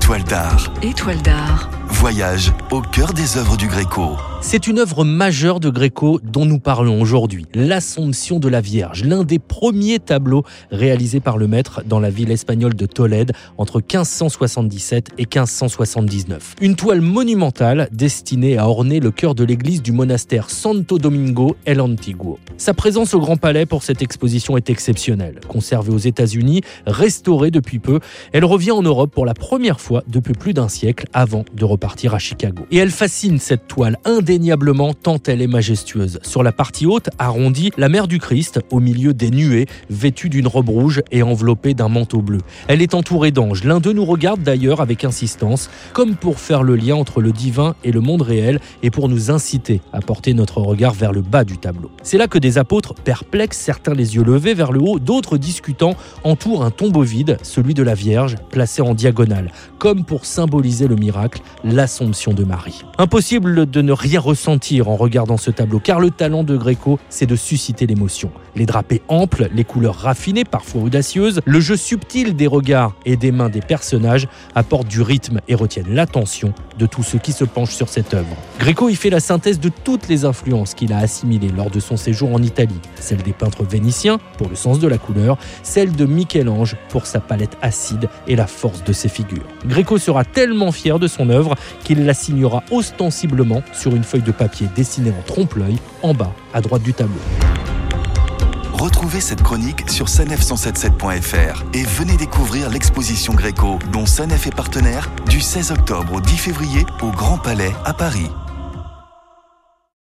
Étoile d'art. Étoile d'art. Voyage au cœur des œuvres du Gréco. C'est une œuvre majeure de Gréco dont nous parlons aujourd'hui, l'Assomption de la Vierge, l'un des premiers tableaux réalisés par le maître dans la ville espagnole de Tolède entre 1577 et 1579. Une toile monumentale destinée à orner le cœur de l'église du monastère Santo Domingo el Antiguo. Sa présence au Grand Palais pour cette exposition est exceptionnelle. Conservée aux États-Unis, restaurée depuis peu, elle revient en Europe pour la première fois depuis plus d'un siècle avant de repartir à Chicago. Et elle fascine cette toile indéniablement tant elle est majestueuse. Sur la partie haute, arrondie, la mère du Christ, au milieu des nuées, vêtue d'une robe rouge et enveloppée d'un manteau bleu. Elle est entourée d'anges. L'un d'eux nous regarde d'ailleurs avec insistance, comme pour faire le lien entre le divin et le monde réel et pour nous inciter à porter notre regard vers le bas du tableau. C'est là que des apôtres perplexes, certains les yeux levés vers le haut, d'autres discutant, entourent un tombeau vide, celui de la Vierge, placé en diagonale, comme pour symboliser le miracle, l'Assomption de Marie. Impossible de ne rien ressentir en regardant ce tableau, car le talent de Gréco, c'est de susciter l'émotion. Les drapés amples, les couleurs raffinées, parfois audacieuses, le jeu subtil des regards et des mains des personnages apportent du rythme et retiennent l'attention de tous ceux qui se penchent sur cette œuvre. Gréco y fait la synthèse de toutes les influences qu'il a assimilées lors de son séjour en Italie, celle des peintres vénitiens pour le sens de la couleur, celle de Michel-Ange pour sa palette acide et la force de ses figures. Gréco sera tellement fier de son œuvre qu'il la signera ostensiblement sur une feuille de papier dessinée en trompe-l'œil en bas à droite du tableau. Retrouvez cette chronique sur sanef177.fr et venez découvrir l'exposition Gréco dont Sanef est partenaire du 16 octobre au 10 février au Grand Palais à Paris.